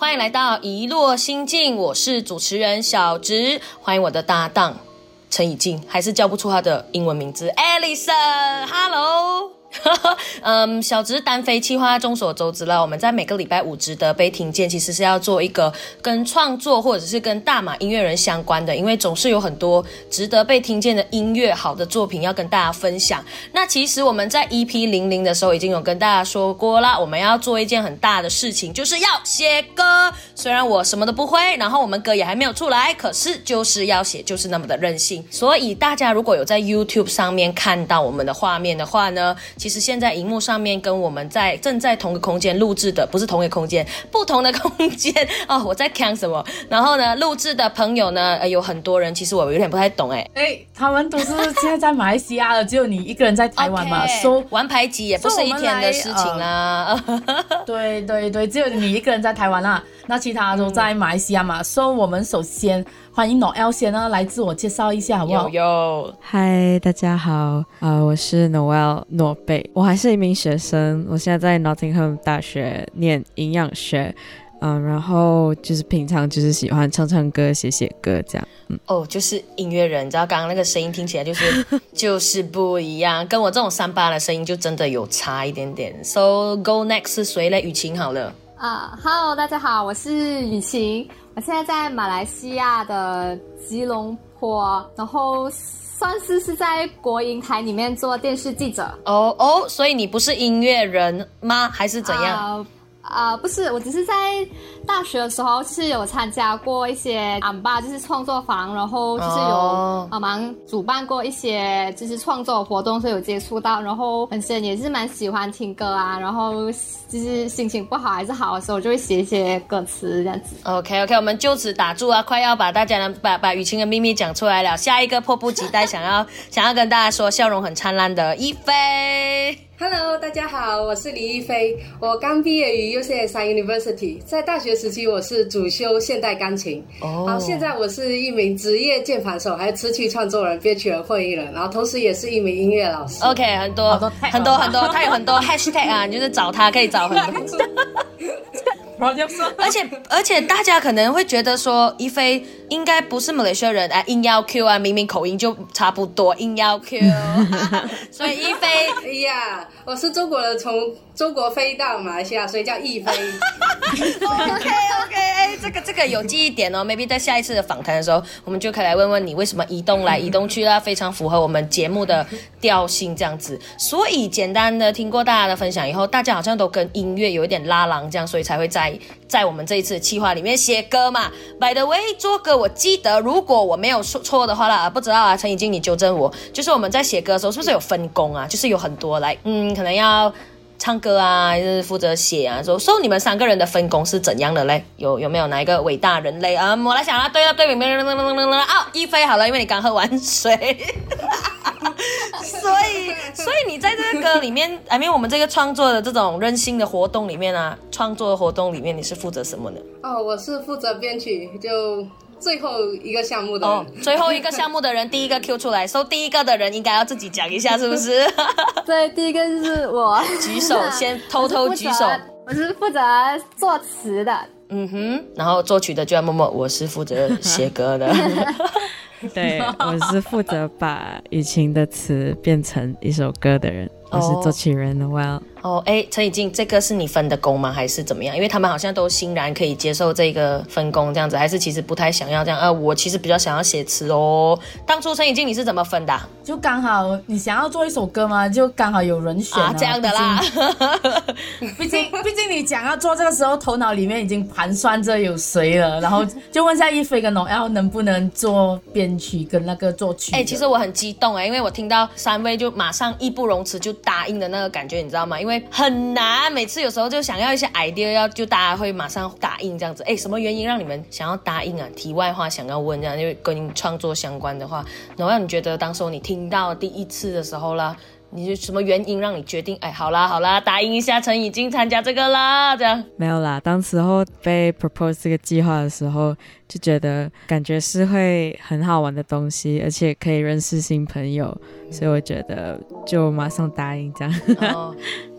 欢迎来到一落心境，我是主持人小植，欢迎我的搭档陈以静，还是叫不出她的英文名字，Alison，Hello。嗯，小直单飞计划众所周知了。我们在每个礼拜五值得被听见，其实是要做一个跟创作或者是跟大马音乐人相关的，因为总是有很多值得被听见的音乐好的作品要跟大家分享。那其实我们在 EP 零零的时候已经有跟大家说过了，我们要做一件很大的事情，就是要写歌。虽然我什么都不会，然后我们歌也还没有出来，可是就是要写，就是那么的任性。所以大家如果有在 YouTube 上面看到我们的画面的话呢？其实现在荧幕上面跟我们在正在同个空间录制的，不是同一个空间，不同的空间 哦。我在看什么？然后呢，录制的朋友呢，有很多人。其实我有点不太懂哎。哎，他们都是现在在马来西亚的，只有你一个人在台湾嘛？说玩牌机也不是一天的事情啦。对对对，只有你一个人在台湾啦，那其他都在马来西亚嘛。说我们首先。欢迎 Noel 先呢来自我介绍一下好不好？有，嗨，大家好，啊，我是 Noel 诺贝，我还是一名学生，我现在在 Nottingham 大学念营养学，嗯，然后就是平常就是喜欢唱唱歌、写写歌这样，嗯，哦，就是音乐人，你知道刚刚那个声音听起来就是 就是不一样，跟我这种三八的声音就真的有差一点点。So go next 是谁嘞？雨晴好了。啊，Hello，大家好，我是雨晴，我现在在马来西亚的吉隆坡，然后算是是在国营台里面做电视记者。哦哦，所以你不是音乐人吗？还是怎样？啊，不是，我只是在大学的时候是有参加过一些安巴，就是创作坊，然后就是有帮忙主办过一些就是创作活动，所以有接触到，然后本身也是蛮喜欢听歌啊，然后就是心情不好还是好的时候，就会写一些歌词这样子。OK OK，我们就此打住啊，快要把大家的把把雨晴的秘密讲出来了，下一个迫不及待想要想要跟大家说，笑容很灿烂的一菲。Hello，大家好，我是李一菲。我刚毕业于 UCSI University，在大学时期我是主修现代钢琴。哦，好，现在我是一名职业键盘手，还有词曲创作人、编曲人、会议人，然后同时也是一名音乐老师。OK，很多很多很多，他有很多 Hashtag 啊，你就是找他可以找很多。而且而且大家可能会觉得说，一菲应该不是马来西亚人啊，硬要 Q 啊，明明口音就差不多，硬要 Q，所以一菲，哎呀，我是中国人，从中国飞到马来西亚，所以叫一菲。OK OK，哎，这个这个有记忆点哦，maybe 在下一次的访谈的时候，我们就可以来问问你为什么移动来移动去啦，非常符合我们节目的调性这样子。所以简单的听过大家的分享以后，大家好像都跟音乐有一点拉郎这样，所以才会在。在我们这一次的计划里面写歌嘛，By the way，做歌我记得，如果我没有说错的话啦，不知道啊，陈怡静你纠正我，就是我们在写歌的时候是不是有分工啊？就是有很多来，嗯，可能要唱歌啊，还是负责写啊？说说你们三个人的分工是怎样的嘞？有有没有哪一个伟大人类啊？我来想啊，对啊，对，没有，啊，一飞好了，因为你刚喝完水。所以，所以你在这个歌里面，I mean，我们这个创作的这种任性的活动里面啊，创作的活动里面，你是负责什么呢？哦，我是负责编曲，就最后一个项目的。哦，最后一个项目的人，第一个 Q 出来，说第一个的人应该要自己讲一下，是不是？对，第一个就是我。举手，先偷偷举手。我是负责作词的。嗯哼，然后作曲的就要默默，我是负责写歌的。对，我是负责把雨晴的词变成一首歌的人，我是作曲人 Well。哦，哎，陈以静，这个是你分的工吗？还是怎么样？因为他们好像都欣然可以接受这个分工这样子，还是其实不太想要这样？啊，我其实比较想要写词哦。当初陈以静你是怎么分的？就刚好你想要做一首歌吗？就刚好有人选啊，这样的啦。毕竟 毕竟你讲要做这个时候，头脑里面已经盘算着有谁了，然后就问下一菲跟农 L 能不能做编曲跟那个作曲。哎，其实我很激动哎，因为我听到三位就马上义不容辞就答应的那个感觉，你知道吗？因为很难，每次有时候就想要一些 idea，要就大家会马上答应这样子。哎，什么原因让你们想要答应啊？题外话想要问这样，因为跟创作相关的话，然后你觉得当时你听到第一次的时候啦，你是什么原因让你决定？哎，好啦好啦，答应一下，陈已经参加这个啦，这样没有啦。当时候被 propose 这个计划的时候，就觉得感觉是会很好玩的东西，而且可以认识新朋友，所以我觉得就马上答应这样。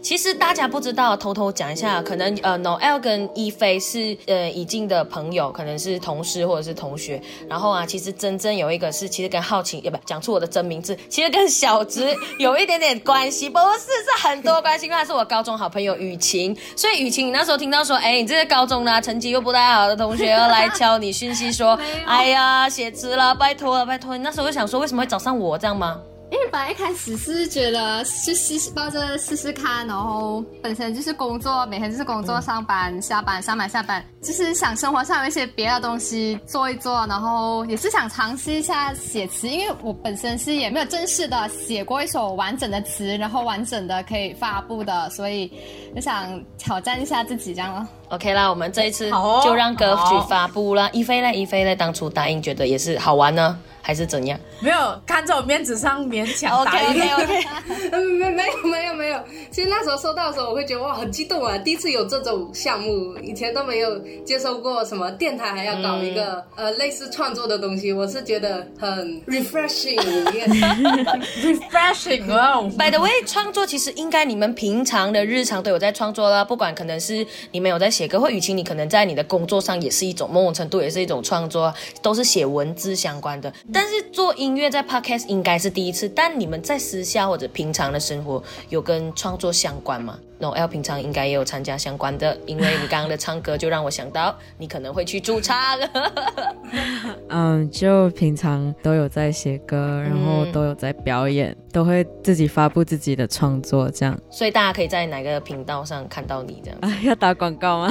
其实大家不知道，偷偷讲一下，可能呃，Noel 跟一菲是呃已经的朋友，可能是同事或者是同学。然后啊，其实真正有一个是，其实跟浩晴，也不讲出我的真名字，其实跟小直 有一点点关系，不是是很多关系，因为他是我高中好朋友雨晴。所以雨晴，你那时候听到说，哎，你这个高中呢成绩又不太好的同学要来敲你讯息说，哎呀，写词了，拜托了，拜托。你那时候就想说，为什么会找上我这样吗？因为本来一开始是觉得去试试抱着试试看，然后本身就是工作，每天就是工作上班下班上班下班，就是想生活上有一些别的东西做一做，然后也是想尝试一下写词，因为我本身是也没有正式的写过一首完整的词，然后完整的可以发布的，所以就想挑战一下自己这样了。OK 啦，我们这一次就让歌曲发布了。一菲呢？一菲呢？当初答应觉得也是好玩呢，还是怎样？没有看在我面子上勉强答应。OK OK OK，没没有没有没有。其实那时候收到的时候，我会觉得哇很激动啊，第一次有这种项目，以前都没有接受过什么电台还要搞一个呃类似创作的东西，我是觉得很 refreshing。refreshing 哇！By the way，创作其实应该你们平常的日常都有在创作啦，不管可能是你们有在。写歌或雨晴，你可能在你的工作上也是一种某种程度，也是一种创作，都是写文字相关的。但是做音乐在 podcast 应该是第一次。但你们在私下或者平常的生活有跟创作相关吗？No L 平常应该也有参加相关的，因为你刚刚的唱歌就让我想到你可能会去驻唱。嗯，就平常都有在写歌，然后都有在表演，都会自己发布自己的创作这样。所以大家可以在哪个频道上看到你这样？啊，要打广告吗？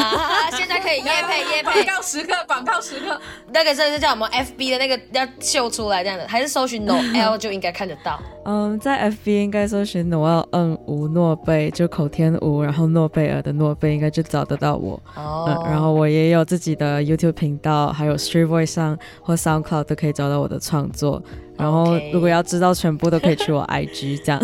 现在可以夜配夜配，广告时刻，广告时刻。那个是是叫我们 FB 的那个要秀出来这样的，还是搜寻 No L 就应该看得到？嗯，在 FB 应该搜寻 Noel N 吴诺贝，就口天吴，然后诺贝尔的诺贝，应该就找得到我。哦，然后我也有自己的 YouTube 频道，还有 Street Voice 上或 SoundCloud 都可以找到我的创作。然后如果要知道全部，都可以去我 IG 这样。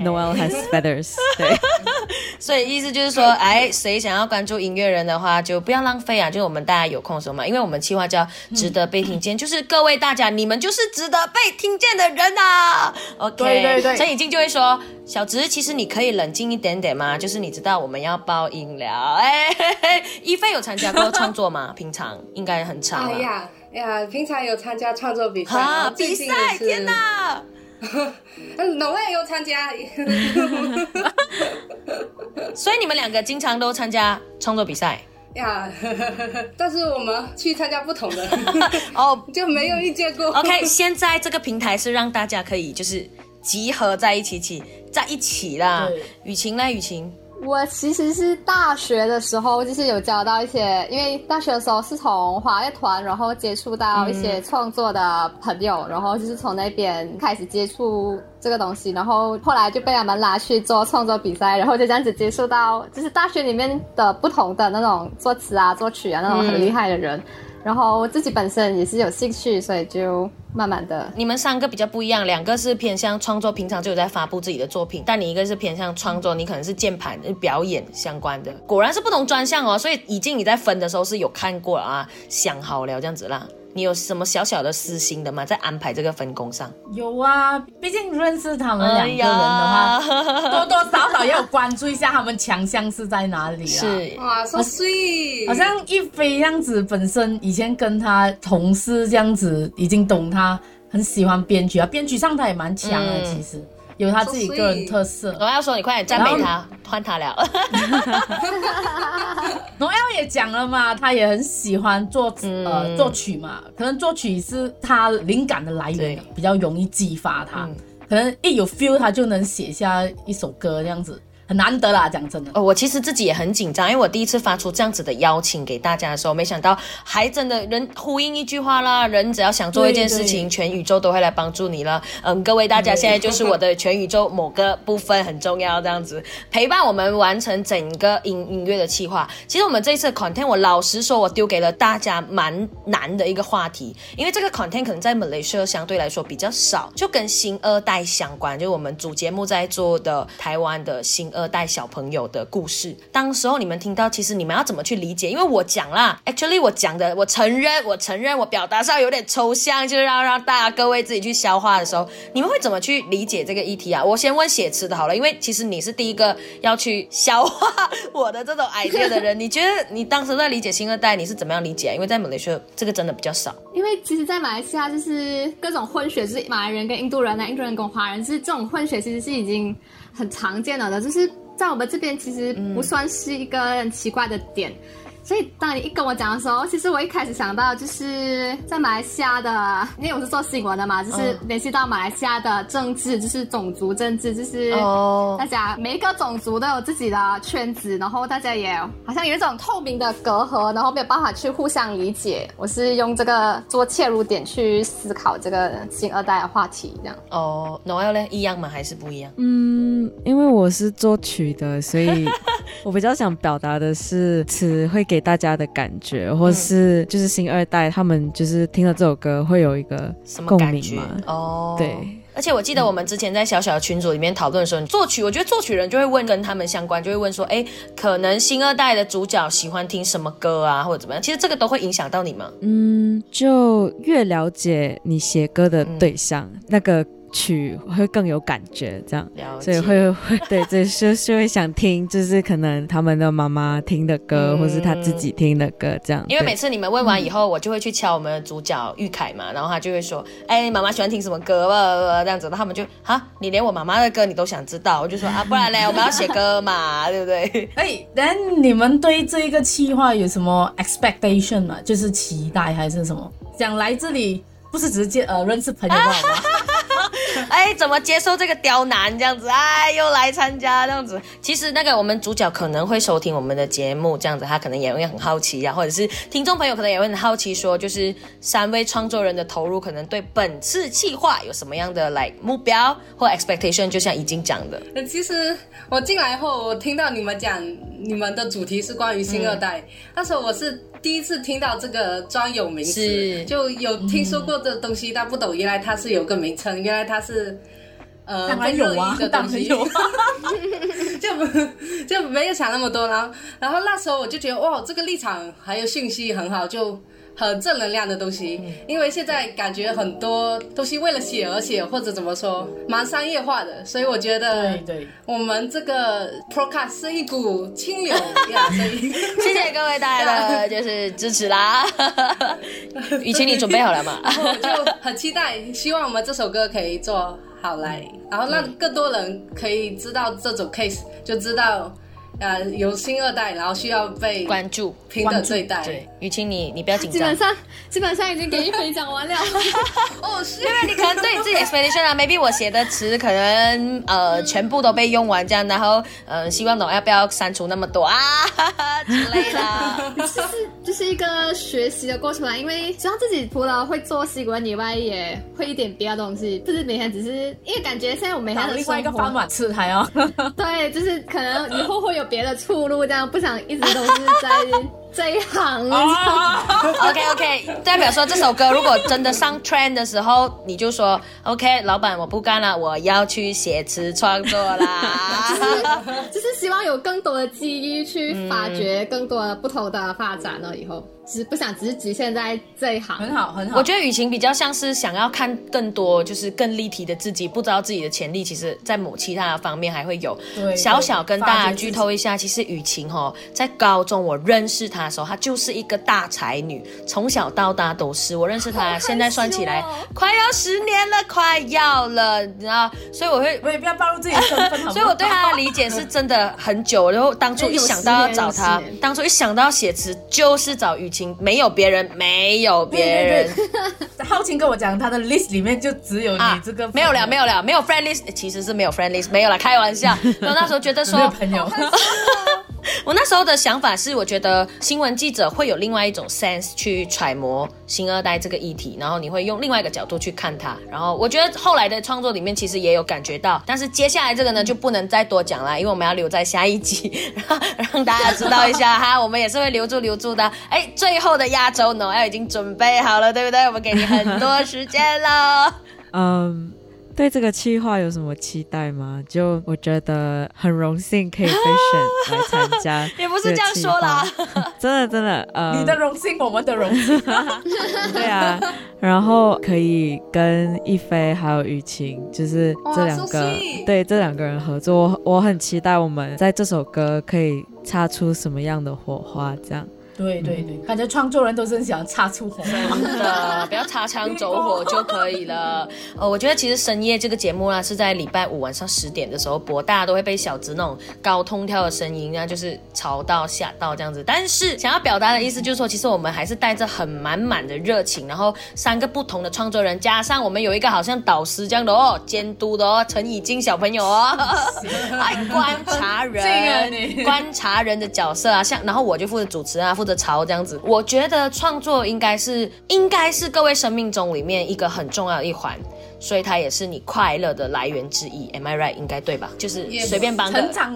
Noel has feathers。对。所以意思就是说，哎，谁想要关注音乐人的话，就不要浪费啊！就是我们大家有空的时候嘛，因为我们计划叫值得被听见，就是各位大家，你们就是值得被听见的人啊。OK，对对对。陈以静就会说，小直，其实你可以冷静一点点吗？就是你知道我们要包饮料。哎，一菲有参加过创作吗？平常应该很长。哎呀，哎呀，平常有参加创作比赛。啊，比赛！天哪！嗯，我也有参加，所以你们两个经常都参加创作比赛 呀。但是我们去参加不同的哦，就没有遇见过。OK，现在这个平台是让大家可以就是集合在一起，起在一起啦。雨晴呢？雨晴。我其实是大学的时候，就是有交到一些，因为大学的时候是从华乐团，然后接触到一些创作的朋友，然后就是从那边开始接触这个东西，然后后来就被他们拉去做创作比赛，然后就这样子接触到，就是大学里面的不同的那种作词啊、作曲啊那种很厉害的人。然后我自己本身也是有兴趣，所以就慢慢的。你们三个比较不一样，两个是偏向创作，平常就有在发布自己的作品，但你一个是偏向创作，你可能是键盘表演相关的，果然是不同专项哦。所以已经你在分的时候是有看过啊，想好了这样子啦。你有什么小小的私心的吗？在安排这个分工上？有啊，毕竟认识他们两个人的话，多多少少也有关注一下他们强项是在哪里啊。是哇，so sweet。好像一飞这样子，本身以前跟他同事这样子，已经懂他，很喜欢编曲啊，编曲上他也蛮强的，其实。有他自己个人特色。荣耀说，你快点赞美他，换他了。农 L 也讲了嘛，他也很喜欢作呃作曲嘛，可能作曲是他灵感的来源，比较容易激发他，可能一有 feel 他就能写下一首歌这样子。很难得啦，讲真的。哦，我其实自己也很紧张，因为我第一次发出这样子的邀请给大家的时候，没想到还真的人呼应一句话啦，人只要想做一件事情，全宇宙都会来帮助你了。嗯，各位大家现在就是我的全宇宙某个部分很重要，这样子陪伴我们完成整个音音乐的计划。其实我们这一次 content，我老实说，我丢给了大家蛮难的一个话题，因为这个 content 可能在 Malaysia 相对来说比较少，就跟新二代相关，就我们主节目在做的台湾的新。二代小朋友的故事。当时候你们听到，其实你们要怎么去理解？因为我讲啦，actually 我讲的，我承认，我承认我表达上有点抽象，就是要让大家各位自己去消化的时候，你们会怎么去理解这个议题啊？我先问写词的好了，因为其实你是第一个要去消化我的这种 idea 的人。你觉得你当时在理解新二代，你是怎么样理解？因为在马来西亚这个真的比较少。因为其实，在马来西亚就是各种混血，是马来人跟印度人啊，印度人跟华人，是这种混血其实是已经很常见了的，就是在我们这边其实不算是一个很奇怪的点。所以当你一跟我讲的时候，其实我一开始想到就是在马来西亚的，因为我是做新闻的嘛，就是联系到马来西亚的政治，就是种族政治，就是大家每一个种族都有自己的圈子，然后大家也好像有一种透明的隔阂，然后没有办法去互相理解。我是用这个做切入点去思考这个新二代的话题，这样。哦，Noel 呢？一样吗？还是不一样？嗯，因为我是作曲的，所以 我比较想表达的是词会给。大家的感觉，或是就是新二代，他们就是听了这首歌会有一个什么共感觉鸣嘛？哦，对。而且我记得我们之前在小小的群组里面讨论的时候，你作曲，我觉得作曲人就会问跟他们相关，就会问说，哎，可能新二代的主角喜欢听什么歌啊，或者怎么样？其实这个都会影响到你吗？嗯，就越了解你写歌的对象，那个。曲会更有感觉，这样，所以会会对，这就是会想听，就是可能他们的妈妈听的歌，或是他自己听的歌，这样。因为每次你们问完以后，我就会去敲我们的主角玉凯嘛，然后他就会说：“哎，妈妈喜欢听什么歌？”这样子，他们就啊，你连我妈妈的歌你都想知道，我就说啊，不然嘞，我们要写歌嘛，对不对？哎，但你们对这一个计划有什么 expectation 吗？就是期待还是什么？想来这里不是直接呃认识朋友吗？哎，怎么接受这个刁难这样子？哎，又来参加这样子。其实那个我们主角可能会收听我们的节目，这样子他可能也会很好奇呀，或者是听众朋友可能也会很好奇，说就是三位创作人的投入，可能对本次计划有什么样的来目标或 expectation？就像已经讲的。那其实我进来后，我听到你们讲你们的主题是关于新二代，那时候我是第一次听到这个专有名词，就有听说过这东西，但不懂原来它是有个名称，原来它。是，呃，当然有啊，当然有，就 就没有想那么多。然后，然后那时候我就觉得，哇，这个立场还有信息很好，就很正能量的东西。因为现在感觉很多东西为了写而写，或者怎么说，蛮商业化的。所以我觉得，对，我们这个 Procast 是一股清流呀。所以，谢谢各位大家的 就是支持啦。雨晴，你准备好了吗？然后就很期待，希望我们这首歌可以做好来，然后让更多人可以知道这种 case，就知道。呃，有新二代，然后需要被关注、平等对待。对，雨晴，你你不要紧张。基本上，基本上已经给一飞讲完了。哦，是因为你可能对你自己 expectation 啊，maybe 我写的词可能呃全部都被用完这样，然后呃希望我要不要删除那么多啊 之类的。就是就是一个学习的过程啊，因为希望自己除了会做习惯以外，也会一点别的东西，不是每天只是因为感觉现在我每天的另外一个饭碗吃还要。对，就是可能以后会有。别的出路，这样不想一直都是在 这一行。OK OK，代表说这首歌如果真的上 trend 的时候，你就说 OK，老板我不干了，我要去写词创作啦。就是希望有更多的机遇去发掘更多的不同的发展了以后。只是不想，只是局限在这一行，很好，很好。我觉得雨晴比较像是想要看更多，就是更立体的自己，不知道自己的潜力，其实在某其他的方面还会有。对小小跟大家剧透一下，其实雨晴哈，在高中我认识她的时候，她就是一个大才女，从小到大都是。我认识她，现在算起来快要十年了，快要了，你知道？所以我会，我也不要暴露自己的身份。所以我对她的理解是真的很久。然后当初一想到要找她，当初一想到要写词，就是找雨。没有别人，没有别人。浩晴跟我讲，他的 list 里面就只有你这个。没有了，没有了，没有 friend list，其实是没有 friend list，没有了，开玩笑。我那时候觉得说，没有朋友。我那时候的想法是，我觉得新闻记者会有另外一种 sense 去揣摩新二代这个议题，然后你会用另外一个角度去看它。然后我觉得后来的创作里面其实也有感觉到，但是接下来这个呢就不能再多讲了，因为我们要留在下一集，让让大家知道一下哈，我们也是会留住留住的。哎，最后的压轴呢，要已经准备好了，对不对？我们给你很多时间了。嗯。对这个企划有什么期待吗？就我觉得很荣幸可以被选来参加，也不是这样说啦，真的真的，呃，你的荣幸，我们的荣幸，对啊，然后可以跟一菲还有雨晴，就是这两个，对这两个人合作，我很期待我们在这首歌可以擦出什么样的火花，这样。对对对，感觉创作人都是想擦出火，真的不要擦枪走火就可以了。呃，我觉得其实深夜这个节目呢是在礼拜五晚上十点的时候播，大家都会被小直那种高通跳的声音啊，就是吵到吓到这样子。但是想要表达的意思就是说，其实我们还是带着很满满的热情，然后三个不同的创作人，加上我们有一个好像导师这样的哦，监督的哦，陈以金小朋友哦，来 观察人，观察人的角色啊，像然后我就负责主持啊，负的潮这样子，我觉得创作应该是应该是各位生命中里面一个很重要的一环，所以它也是你快乐的来源之一。Am I right？应该对吧？就是随便帮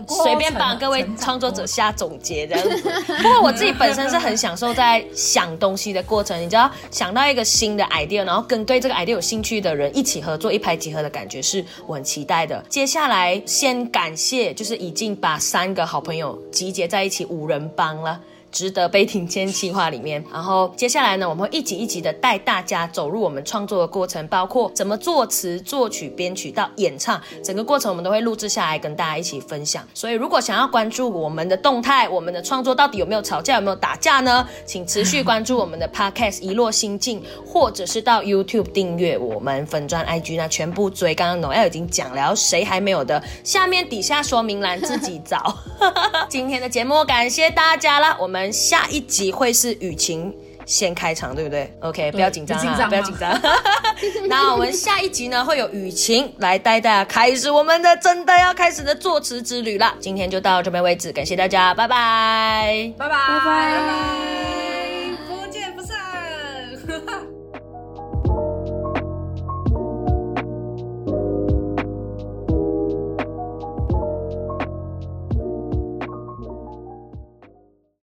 随便帮各位创作者下总结这样子。不过我自己本身是很享受在想东西的过程，你知道，想到一个新的 idea，然后跟对这个 idea 有兴趣的人一起合作，一拍即合的感觉是我很期待的。接下来先感谢，就是已经把三个好朋友集结在一起五人帮了。值得被听见计划里面，然后接下来呢，我们会一集一集的带大家走入我们创作的过程，包括怎么作词、作曲、编曲到演唱，整个过程我们都会录制下来跟大家一起分享。所以如果想要关注我们的动态，我们的创作到底有没有吵架、有没有打架呢？请持续关注我们的 Podcast 一落心境，或者是到 YouTube 订阅我们粉钻 IG 那全部追。刚刚 Noel 已经讲了，谁还没有的，下面底下说明栏自己找。今天的节目感谢大家了，我们。下一集会是雨晴先开场，对不对？OK，不要紧张啊，不要紧张。那我们下一集呢，会有雨晴来带大家开始我们的真的要开始的作词之旅了。今天就到这边为止，感谢大家，拜拜，拜拜，拜拜。